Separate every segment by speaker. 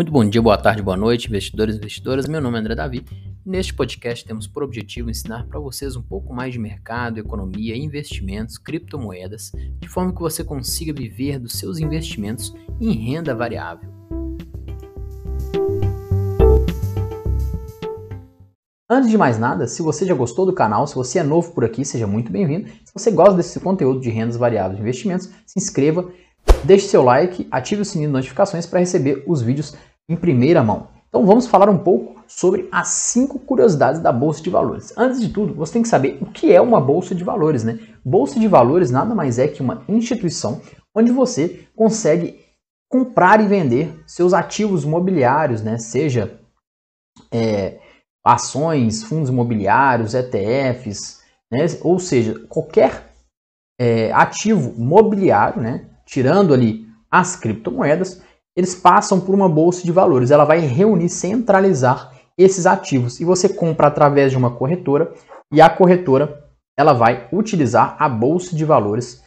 Speaker 1: Muito bom dia, boa tarde, boa noite, investidores e investidoras. Meu nome é André Davi. Neste podcast temos por objetivo ensinar para vocês um pouco mais de mercado, economia, investimentos, criptomoedas, de forma que você consiga viver dos seus investimentos em renda variável. Antes de mais nada, se você já gostou do canal, se você é novo por aqui, seja muito bem-vindo. Se você gosta desse conteúdo de rendas variáveis e investimentos, se inscreva, deixe seu like, ative o sininho de notificações para receber os vídeos em primeira mão. Então vamos falar um pouco sobre as cinco curiosidades da Bolsa de Valores. Antes de tudo, você tem que saber o que é uma Bolsa de Valores. Né? Bolsa de Valores nada mais é que uma instituição onde você consegue comprar e vender seus ativos imobiliários, né? seja é, ações, fundos imobiliários, ETFs, né? ou seja, qualquer é, ativo mobiliário, né? tirando ali as criptomoedas, eles passam por uma bolsa de valores. Ela vai reunir, centralizar esses ativos e você compra através de uma corretora e a corretora ela vai utilizar a bolsa de valores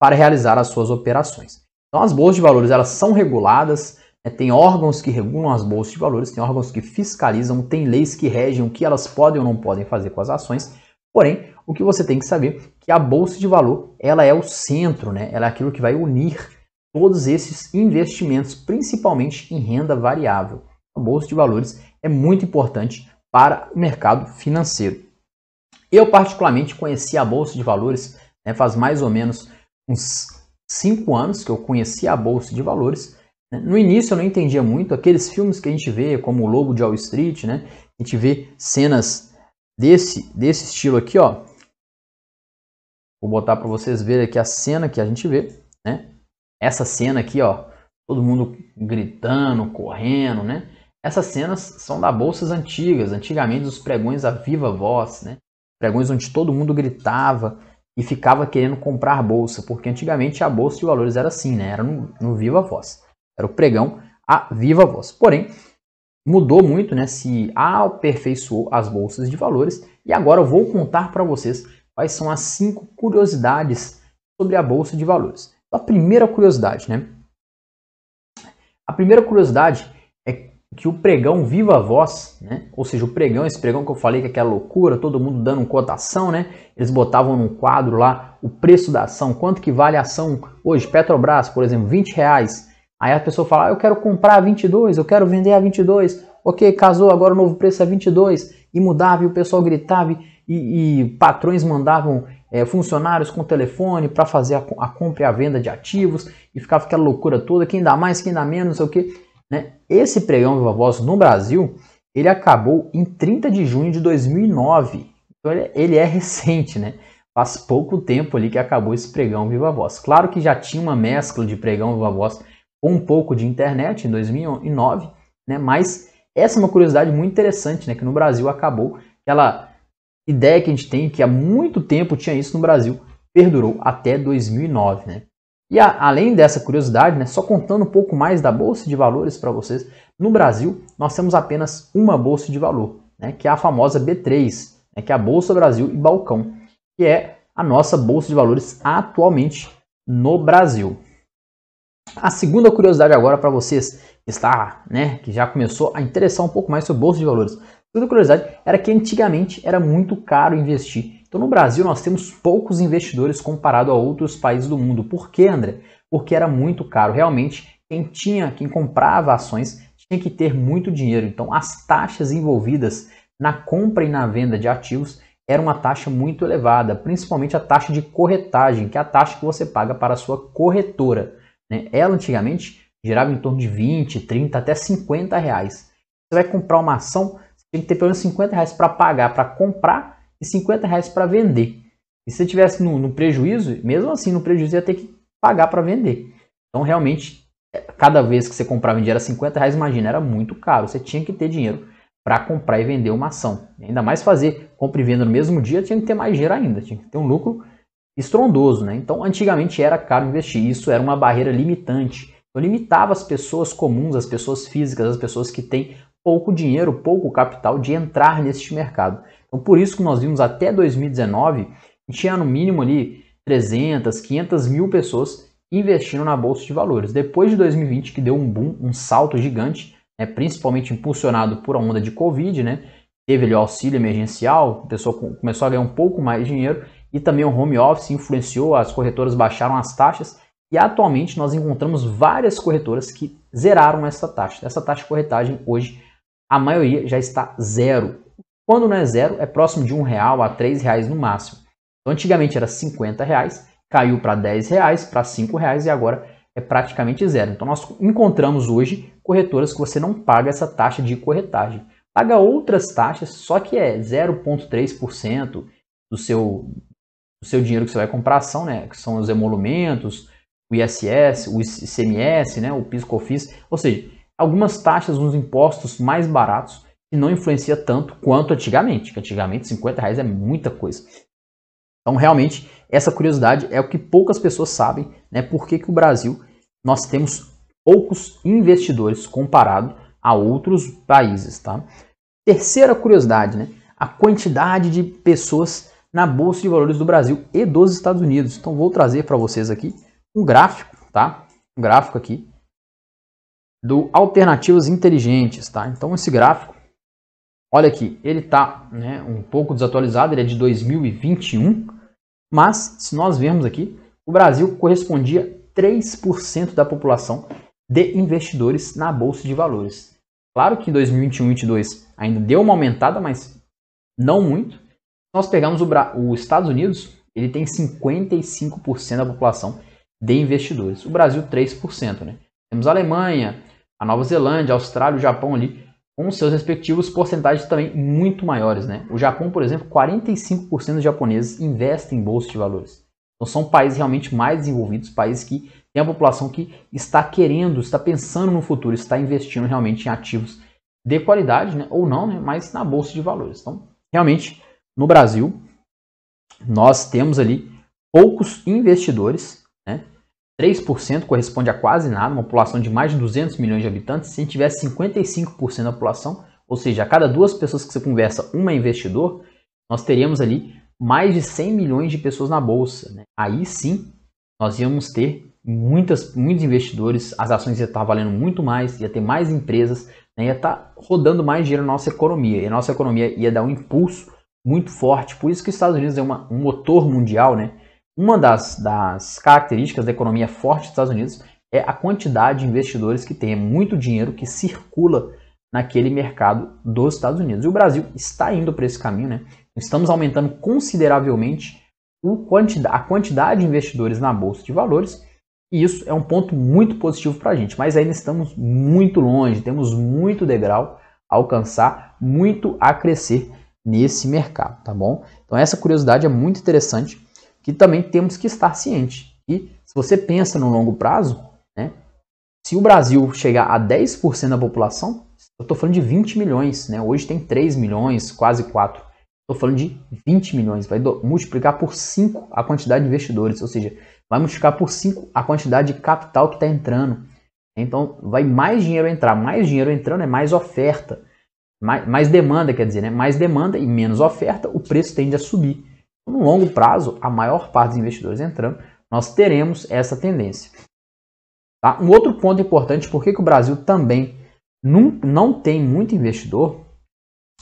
Speaker 1: para realizar as suas operações. Então as bolsas de valores elas são reguladas, né? tem órgãos que regulam as bolsas de valores, tem órgãos que fiscalizam, tem leis que regem o que elas podem ou não podem fazer com as ações. Porém, o que você tem que saber é que a bolsa de valor ela é o centro, né? ela é aquilo que vai unir todos esses investimentos, principalmente em renda variável. A bolsa de valores é muito importante para o mercado financeiro. Eu particularmente conheci a bolsa de valores né, faz mais ou menos uns cinco anos que eu conheci a bolsa de valores. Né. No início eu não entendia muito aqueles filmes que a gente vê, como o Lobo de Wall Street, né? A gente vê cenas desse desse estilo aqui, ó. Vou botar para vocês verem aqui a cena que a gente vê, né? Essa cena aqui, ó, todo mundo gritando, correndo, né? Essas cenas são da bolsas antigas, antigamente os pregões a viva voz, né? Pregões onde todo mundo gritava e ficava querendo comprar bolsa, porque antigamente a bolsa de valores era assim, né? Era no, no viva voz. Era o pregão a viva voz. Porém, mudou muito, né? Se aperfeiçoou as bolsas de valores e agora eu vou contar para vocês quais são as cinco curiosidades sobre a bolsa de valores. A primeira curiosidade, né? A primeira curiosidade é que o pregão Viva Voz, né? Ou seja, o pregão, esse pregão que eu falei que é aquela loucura, todo mundo dando cotação, né? Eles botavam num quadro lá o preço da ação, quanto que vale a ação hoje, Petrobras, por exemplo, 20 reais. Aí a pessoa fala, ah, eu quero comprar a 22, eu quero vender a 22. Ok, casou, agora o novo preço é 22. E mudava, e o pessoal gritava, e, e patrões mandavam é, funcionários com telefone para fazer a, a, compra e a venda de ativos e ficava aquela loucura toda, quem dá mais, quem dá menos, não sei o que. Né? Esse pregão Viva Voz no Brasil, ele acabou em 30 de junho de 2009. Então ele, ele é recente, né? Faz pouco tempo ali que acabou esse pregão Viva Voz. Claro que já tinha uma mescla de pregão Viva Voz com um pouco de internet em 2009, né? Mas essa é uma curiosidade muito interessante, né? Que no Brasil acabou ela ideia que a gente tem que há muito tempo tinha isso no Brasil, perdurou até 2009, né? E a, além dessa curiosidade, né, só contando um pouco mais da bolsa de valores para vocês, no Brasil nós temos apenas uma bolsa de valor, né, que é a famosa B3, né, que é a Bolsa Brasil e Balcão, que é a nossa bolsa de valores atualmente no Brasil. A segunda curiosidade agora para vocês está, né, que já começou a interessar um pouco mais sobre bolsa de valores. Segunda curiosidade era que antigamente era muito caro investir. Então no Brasil nós temos poucos investidores comparado a outros países do mundo. Por quê, André? Porque era muito caro. Realmente, quem tinha, quem comprava ações tinha que ter muito dinheiro. Então as taxas envolvidas na compra e na venda de ativos era uma taxa muito elevada, principalmente a taxa de corretagem, que é a taxa que você paga para a sua corretora. Né? Ela antigamente gerava em torno de 20, 30, até 50 reais. Você vai comprar uma ação, tem que ter pelo menos 50 reais para pagar, para comprar e 50 reais para vender. E se tivesse no, no, prejuízo, mesmo assim no prejuízo ia ter que pagar para vender. Então realmente, cada vez que você comprava e vendia era 50 reais, imagina, era muito caro. Você tinha que ter dinheiro para comprar e vender uma ação. Ainda mais fazer compra e venda no mesmo dia, tinha que ter mais dinheiro ainda, tinha que ter um lucro estrondoso. Né? Então antigamente era caro investir, isso era uma barreira limitante. Eu limitava as pessoas comuns, as pessoas físicas, as pessoas que têm pouco dinheiro, pouco capital de entrar neste mercado. Então, por isso que nós vimos até 2019, tinha no mínimo ali 300, 500 mil pessoas investindo na bolsa de valores. Depois de 2020, que deu um boom, um salto gigante, né, principalmente impulsionado por a onda de Covid, né, teve ali o auxílio emergencial, a pessoa começou a ganhar um pouco mais de dinheiro e também o home office influenciou, as corretoras baixaram as taxas e atualmente nós encontramos várias corretoras que zeraram essa taxa. Essa taxa de corretagem hoje, a maioria já está zero. Quando não é zero, é próximo de um real a três reais no máximo. Então, antigamente era 50 reais, caiu para 10 reais, para 5 reais e agora é praticamente zero. Então, nós encontramos hoje corretoras que você não paga essa taxa de corretagem paga outras taxas, só que é 0,3% do seu, do seu dinheiro que você vai comprar ação, né? Que são os emolumentos, o ISS, o ICMS, né? o PIS/COFINS, ou seja, algumas taxas, uns impostos mais baratos que não influencia tanto quanto antigamente, que antigamente 50 reais é muita coisa. Então, realmente, essa curiosidade é o que poucas pessoas sabem, né? Por que, que o Brasil nós temos poucos investidores comparado a outros países, tá? Terceira curiosidade, né? A quantidade de pessoas na bolsa de valores do Brasil e dos Estados Unidos. Então vou trazer para vocês aqui um gráfico, tá? Um gráfico aqui do alternativas inteligentes, tá? Então esse gráfico, olha aqui, ele tá, né, um pouco desatualizado, ele é de 2021, mas se nós vermos aqui, o Brasil correspondia 3% da população de investidores na bolsa de valores. Claro que em 2021 e 2022 ainda deu uma aumentada, mas não muito. Nós pegamos os Estados Unidos, ele tem 55% da população de investidores. O Brasil 3%, né? Temos a Alemanha, a Nova Zelândia, a Austrália, o Japão ali com seus respectivos porcentagens também muito maiores, né? O Japão, por exemplo, 45% dos japoneses investem em bolsa de valores. Então são países realmente mais desenvolvidos, países que tem a população que está querendo, está pensando no futuro, está investindo realmente em ativos de qualidade, né? ou não, né? mas na bolsa de valores. Então, realmente, no Brasil, nós temos ali poucos investidores, né? 3% corresponde a quase nada, uma população de mais de 200 milhões de habitantes. Se a gente tivesse 55% da população, ou seja, a cada duas pessoas que você conversa, uma é investidor, nós teríamos ali mais de 100 milhões de pessoas na bolsa. Né? Aí sim, nós íamos ter muitas, muitos investidores, as ações iam estar valendo muito mais, ia ter mais empresas, né, ia estar rodando mais dinheiro na nossa economia, e a nossa economia ia dar um impulso muito forte. Por isso que os Estados Unidos é uma, um motor mundial, né? Uma das, das características da economia forte dos Estados Unidos é a quantidade de investidores que tem, é muito dinheiro que circula naquele mercado dos Estados Unidos. E o Brasil está indo para esse caminho, né? Estamos aumentando consideravelmente a quantidade de investidores na bolsa de valores e isso é um ponto muito positivo para a gente, mas ainda estamos muito longe, temos muito degrau a alcançar, muito a crescer nesse mercado, tá bom? Então essa curiosidade é muito interessante, que também temos que estar ciente. E se você pensa no longo prazo, né, se o Brasil chegar a 10% da população, eu estou falando de 20 milhões, né? hoje tem 3 milhões, quase 4. Estou falando de 20 milhões, vai multiplicar por 5 a quantidade de investidores, ou seja, vai multiplicar por 5 a quantidade de capital que está entrando. Então, vai mais dinheiro entrar. Mais dinheiro entrando é mais oferta. Mais, mais, demanda, quer dizer, né? mais demanda e menos oferta, o preço tende a subir. No longo prazo, a maior parte dos investidores entrando, nós teremos essa tendência. Tá? Um outro ponto importante, por que o Brasil também não, não tem muito investidor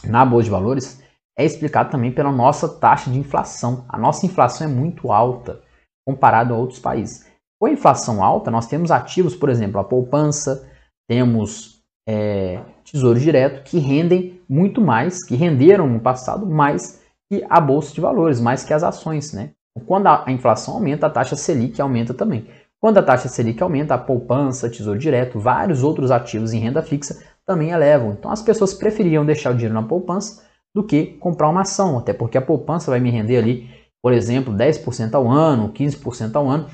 Speaker 1: na Bolsa de Valores, é explicado também pela nossa taxa de inflação. A nossa inflação é muito alta comparado a outros países. Com a inflação alta, nós temos ativos, por exemplo, a poupança, temos é, tesouro direto, que rendem muito mais, que renderam no passado mais que a bolsa de valores, mais que as ações. Né? Quando a inflação aumenta, a taxa Selic aumenta também. Quando a taxa Selic aumenta, a poupança, tesouro direto, vários outros ativos em renda fixa também elevam. Então as pessoas preferiam deixar o dinheiro na poupança do que comprar uma ação, até porque a poupança vai me render ali por exemplo, 10% ao ano, 15% ao ano.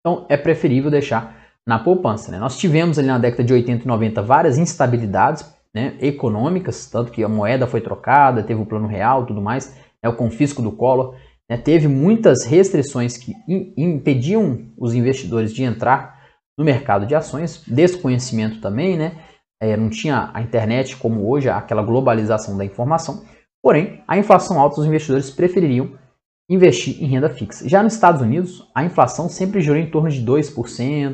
Speaker 1: Então é preferível deixar na poupança. Né? Nós tivemos ali na década de 80 e 90 várias instabilidades né, econômicas, tanto que a moeda foi trocada, teve o plano real tudo mais, né, o confisco do Collor. Né, teve muitas restrições que impediam os investidores de entrar no mercado de ações, desconhecimento também, né? É, não tinha a internet como hoje, aquela globalização da informação. Porém, a inflação alta, os investidores prefeririam investir em renda fixa. Já nos Estados Unidos, a inflação sempre girou em torno de 2%,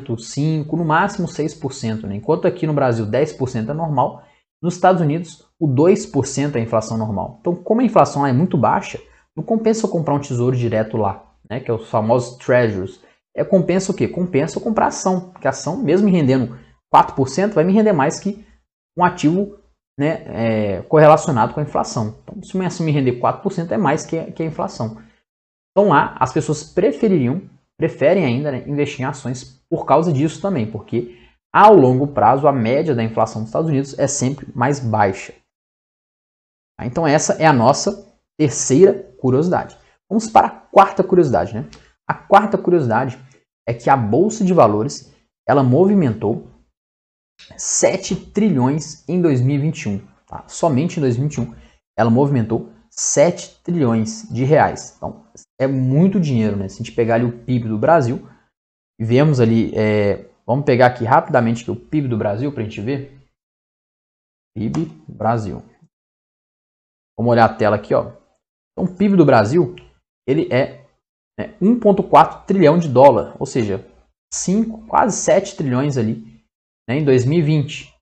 Speaker 1: 5%, no máximo 6%. Né? Enquanto aqui no Brasil 10% é normal, nos Estados Unidos o 2% é a inflação normal. Então, como a inflação é muito baixa, não compensa eu comprar um tesouro direto lá, né? que é os famosos treasures. É, compensa o quê? Compensa eu comprar ação, porque a ação, mesmo me rendendo 4%, vai me render mais que um ativo né, é, correlacionado com a inflação. Então, se uma ação me render 4%, é mais que, que a inflação. Então lá as pessoas prefeririam, preferem ainda né, investir em ações por causa disso também, porque ao longo prazo a média da inflação dos Estados Unidos é sempre mais baixa. Tá? Então essa é a nossa terceira curiosidade. Vamos para a quarta curiosidade. Né? A quarta curiosidade é que a Bolsa de Valores ela movimentou 7 trilhões em 2021. Tá? Somente em 2021 ela movimentou 7 trilhões de reais. Então, é muito dinheiro, né? Se a gente pegar ali o PIB do Brasil, vemos ali, é, vamos pegar aqui rapidamente aqui o PIB do Brasil para a gente ver. PIB Brasil. Vamos olhar a tela aqui, ó. Então, o PIB do Brasil, ele é né, 1,4 trilhão de dólar, ou seja, 5, quase 7 trilhões ali né, em 2020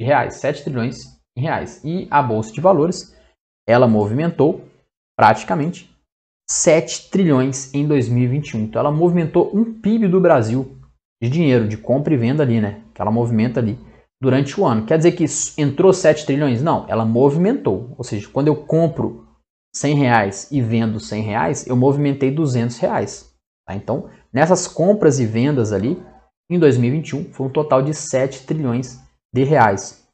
Speaker 1: de reais, 7 trilhões em reais. E a Bolsa de Valores ela movimentou praticamente 7 trilhões em 2021. Então ela movimentou um PIB do Brasil de dinheiro, de compra e venda ali, né? Que ela movimenta ali durante o ano. Quer dizer que entrou 7 trilhões? Não, ela movimentou. Ou seja, quando eu compro 100 reais e vendo 100 reais, eu movimentei 200 reais. Tá? Então, nessas compras e vendas ali, em 2021, foi um total de 7 trilhões de reais.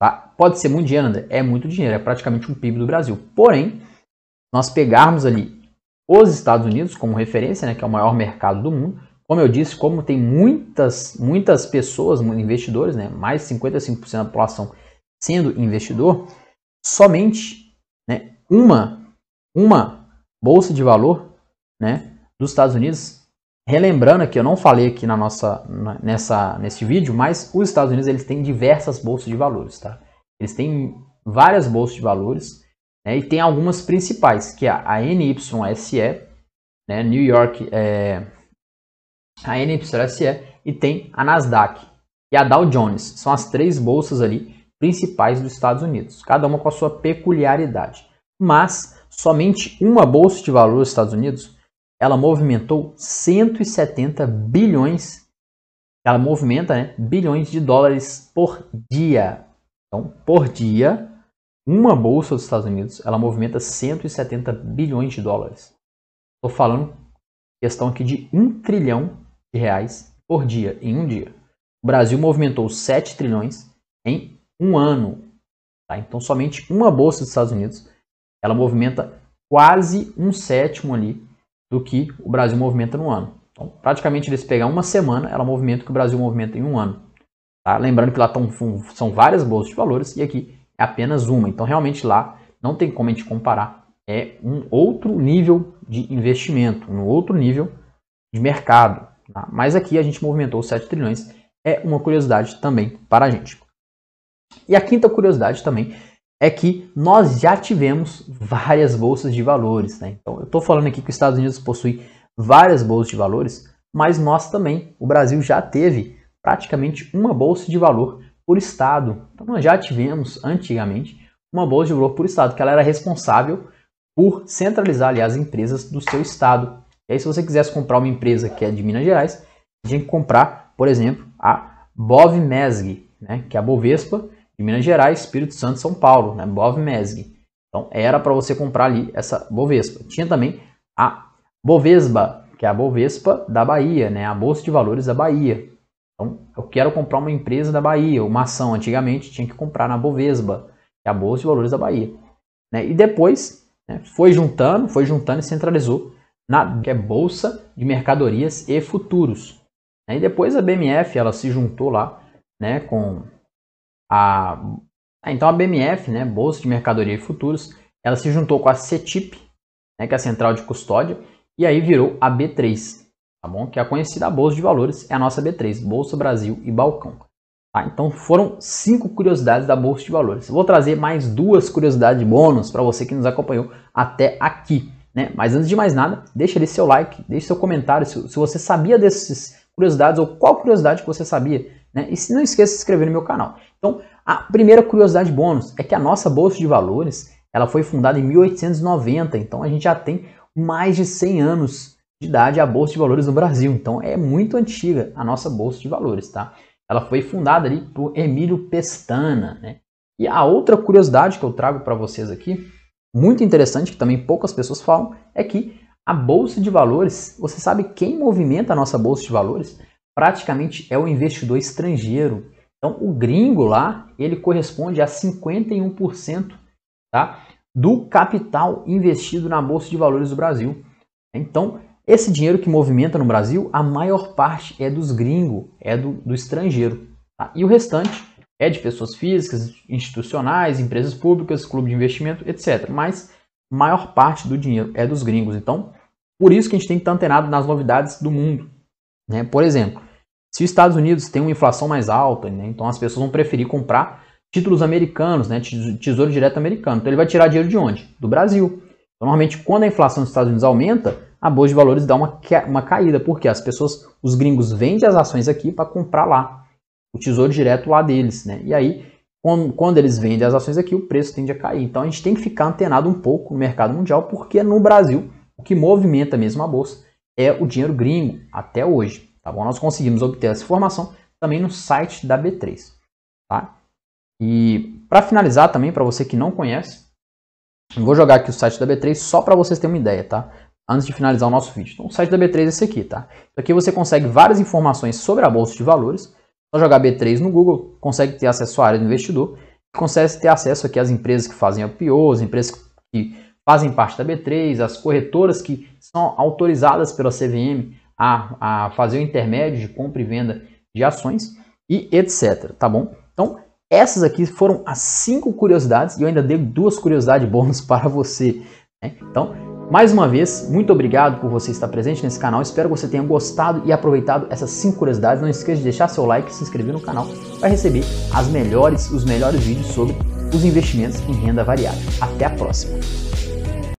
Speaker 1: Tá? Pode ser muito dinheiro, André? É muito dinheiro, é praticamente um PIB do Brasil. Porém, nós pegarmos ali os Estados Unidos como referência, né, que é o maior mercado do mundo, como eu disse, como tem muitas, muitas pessoas, investidores, né, mais de 55% da população sendo investidor, somente né, uma, uma bolsa de valor né, dos Estados Unidos, relembrando que eu não falei aqui na nossa, nessa, nesse vídeo, mas os Estados Unidos eles têm diversas bolsas de valores. Tá? Eles têm várias bolsas de valores né, e tem algumas principais, que é a NYSE, né, New York, é, a NYSE e tem a Nasdaq e a Dow Jones. São as três bolsas ali principais dos Estados Unidos, cada uma com a sua peculiaridade. Mas somente uma bolsa de valores dos Estados Unidos, ela movimentou 170 bilhões, ela movimenta né, bilhões de dólares por dia. Então, por dia, uma bolsa dos Estados Unidos, ela movimenta 170 bilhões de dólares. Estou falando questão aqui de 1 trilhão reais por dia, em um dia. O Brasil movimentou 7 trilhões em um ano. Tá? Então, somente uma bolsa dos Estados Unidos, ela movimenta quase um sétimo ali do que o Brasil movimenta no ano. Então, praticamente, eles pegam uma semana, ela movimenta o que o Brasil movimenta em um ano. Tá? Lembrando que lá tão, são várias bolsas de valores e aqui é apenas uma. Então, realmente lá não tem como a gente comparar. É um outro nível de investimento, um outro nível de mercado. Tá? Mas aqui a gente movimentou 7 trilhões. É uma curiosidade também para a gente. E a quinta curiosidade também é que nós já tivemos várias bolsas de valores. Né? Então, eu estou falando aqui que os Estados Unidos possui várias bolsas de valores, mas nós também, o Brasil já teve praticamente uma bolsa de valor por estado. Então nós já tivemos antigamente uma bolsa de valor por estado, que ela era responsável por centralizar ali, as empresas do seu estado. E aí se você quisesse comprar uma empresa que é de Minas Gerais, tinha que comprar, por exemplo, a Bovmesg, né, que é a Bovespa de Minas Gerais, Espírito Santo, São Paulo, né, Bovmesg. Então era para você comprar ali essa Bovespa. Tinha também a Bovesba, que é a Bovespa da Bahia, né, a Bolsa de Valores da Bahia. Então, eu quero comprar uma empresa da Bahia, uma ação. Antigamente tinha que comprar na Bovesba, que é a Bolsa de Valores da Bahia. Né? E depois né, foi juntando, foi juntando e centralizou na que é Bolsa de Mercadorias e Futuros. Né? E depois a BMF ela se juntou lá né, com a. Então a BMF, né, Bolsa de Mercadoria e Futuros, ela se juntou com a CETIP, né, que é a Central de Custódia, e aí virou a B3, tá bom? Que é a conhecida Bolsa de Valores, é a nossa B3, Bolsa Brasil e Balcão. Tá? Então foram cinco curiosidades da Bolsa de Valores. vou trazer mais duas curiosidades bônus para você que nos acompanhou até aqui. Né? Mas antes de mais nada, deixa ali seu like, deixe seu comentário se, se você sabia dessas curiosidades ou qual curiosidade que você sabia. Né? E se não esqueça de se inscrever no meu canal. Então, a primeira curiosidade bônus é que a nossa Bolsa de Valores ela foi fundada em 1890, então a gente já tem mais de 100 anos de idade a Bolsa de Valores no Brasil. Então é muito antiga a nossa Bolsa de Valores, tá? Ela foi fundada ali por Emílio Pestana, né? E a outra curiosidade que eu trago para vocês aqui, muito interessante, que também poucas pessoas falam, é que a Bolsa de Valores, você sabe quem movimenta a nossa Bolsa de Valores? Praticamente é o investidor estrangeiro. Então o gringo lá, ele corresponde a 51% tá? do capital investido na Bolsa de Valores do Brasil. Então, esse dinheiro que movimenta no Brasil, a maior parte é dos gringos, é do, do estrangeiro. Tá? E o restante é de pessoas físicas, institucionais, empresas públicas, clube de investimento, etc. Mas maior parte do dinheiro é dos gringos. Então, por isso que a gente tem que estar antenado nas novidades do mundo. Né? Por exemplo, se os Estados Unidos têm uma inflação mais alta, né? então as pessoas vão preferir comprar títulos americanos, né? tesouro direto americano. Então ele vai tirar dinheiro de onde? Do Brasil. Então, normalmente, quando a inflação dos Estados Unidos aumenta, a bolsa de valores dá uma, uma caída, porque as pessoas, os gringos vendem as ações aqui para comprar lá, o tesouro direto lá deles, né? E aí, quando, eles vendem as ações aqui, o preço tende a cair. Então a gente tem que ficar antenado um pouco no mercado mundial, porque no Brasil, o que movimenta mesmo a bolsa é o dinheiro gringo, até hoje. Tá bom? Nós conseguimos obter essa informação também no site da B3. Tá? E para finalizar também, para você que não conhece, vou jogar aqui o site da B3 só para vocês terem uma ideia, tá? Antes de finalizar o nosso vídeo. Então, o site da B3 é esse aqui, tá? Aqui você consegue várias informações sobre a bolsa de valores. Só jogar B3 no Google, consegue ter acesso à área do investidor, consegue ter acesso aqui às empresas que fazem IPO, as empresas que fazem parte da B3, as corretoras que são autorizadas pela CVM a, a fazer o intermédio de compra e venda de ações e etc. Tá bom? Então, essas aqui foram as cinco curiosidades e eu ainda dei duas curiosidades bônus para você. Né? Então, mais uma vez, muito obrigado por você estar presente nesse canal. Espero que você tenha gostado e aproveitado essas cinco curiosidades. Não esqueça de deixar seu like e se inscrever no canal para receber as melhores, os melhores vídeos sobre os investimentos em renda variável. Até a próxima!